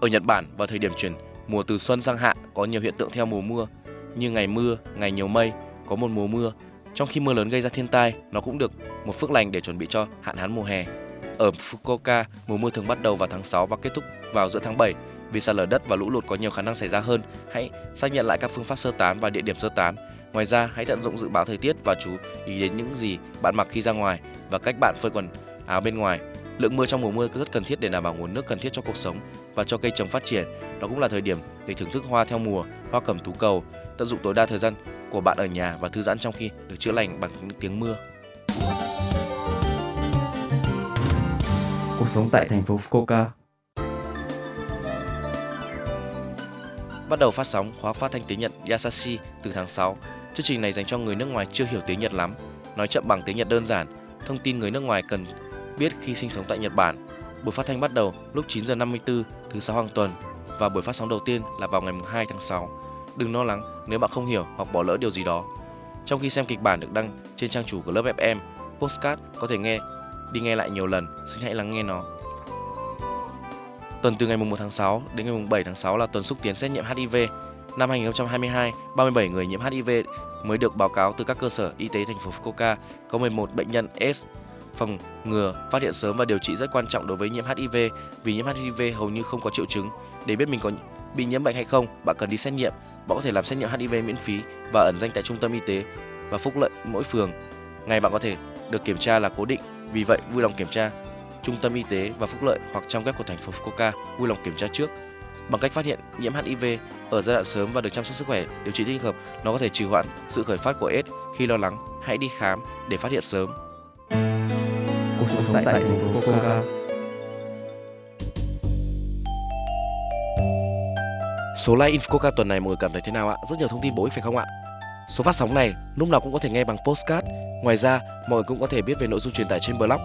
Ở Nhật Bản, vào thời điểm chuyển mùa từ xuân sang hạ có nhiều hiện tượng theo mùa mưa, như ngày mưa, ngày nhiều mây, có một mùa mưa. Trong khi mưa lớn gây ra thiên tai, nó cũng được một phước lành để chuẩn bị cho hạn hán mùa hè. Ở Fukuoka, mùa mưa thường bắt đầu vào tháng 6 và kết thúc vào giữa tháng 7. Vì sạt lở đất và lũ lụt có nhiều khả năng xảy ra hơn, hãy xác nhận lại các phương pháp sơ tán và địa điểm sơ tán. Ngoài ra, hãy tận dụng dự báo thời tiết và chú ý đến những gì bạn mặc khi ra ngoài và cách bạn phơi quần áo bên ngoài. Lượng mưa trong mùa mưa rất cần thiết để đảm bảo nguồn nước cần thiết cho cuộc sống và cho cây trồng phát triển. Đó cũng là thời điểm để thưởng thức hoa theo mùa, hoa cẩm tú cầu, tận dụng tối đa thời gian của bạn ở nhà và thư giãn trong khi được chữa lành bằng những tiếng mưa. Cuộc sống tại thành phố Fukuoka Bắt đầu phát sóng khóa phát thanh tiếng Nhật Yasashi từ tháng 6. Chương trình này dành cho người nước ngoài chưa hiểu tiếng Nhật lắm, nói chậm bằng tiếng Nhật đơn giản, thông tin người nước ngoài cần biết khi sinh sống tại Nhật Bản. Buổi phát thanh bắt đầu lúc 9 giờ 54 thứ sáu hàng tuần và buổi phát sóng đầu tiên là vào ngày 2 tháng 6. Đừng lo lắng nếu bạn không hiểu hoặc bỏ lỡ điều gì đó. Trong khi xem kịch bản được đăng trên trang chủ của lớp FM, postcard có thể nghe đi nghe lại nhiều lần, xin hãy lắng nghe nó. Tuần từ ngày 1 tháng 6 đến ngày 7 tháng 6 là tuần xúc tiến xét nghiệm HIV. Năm 2022, 37 người nhiễm HIV mới được báo cáo từ các cơ sở y tế thành phố Fukuoka, có 11 bệnh nhân AIDS. Phòng ngừa, phát hiện sớm và điều trị rất quan trọng đối với nhiễm HIV vì nhiễm HIV hầu như không có triệu chứng. Để biết mình có bị nhiễm bệnh hay không, bạn cần đi xét nghiệm. Bạn có thể làm xét nghiệm HIV miễn phí và ẩn danh tại trung tâm y tế và phúc lợi mỗi phường. Ngày bạn có thể được kiểm tra là cố định, vì vậy vui lòng kiểm tra trung tâm y tế và phúc lợi hoặc trong web của thành phố Fukuoka vui lòng kiểm tra trước. Bằng cách phát hiện nhiễm HIV ở giai đoạn sớm và được chăm sóc sức khỏe, điều trị thích hợp, nó có thể trì hoãn sự khởi phát của AIDS. Khi lo lắng, hãy đi khám để phát hiện sớm. Sống tại thành phố Fukuoka Số like Infoca tuần này mọi người cảm thấy thế nào ạ? Rất nhiều thông tin bổ ích phải không ạ? Số phát sóng này lúc nào cũng có thể nghe bằng postcard. Ngoài ra, mọi người cũng có thể biết về nội dung truyền tải trên blog.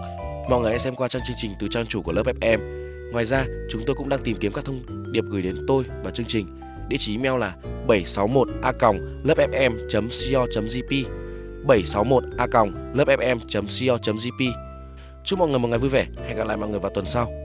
Mọi người hãy xem qua trang chương trình từ trang chủ của lớp FM. Ngoài ra, chúng tôi cũng đang tìm kiếm các thông điệp gửi đến tôi và chương trình. Địa chỉ email là 761a.lớpfm.co.jp 761a.lớpfm.co.jp Chúc mọi người một ngày vui vẻ. Hẹn gặp lại mọi người vào tuần sau.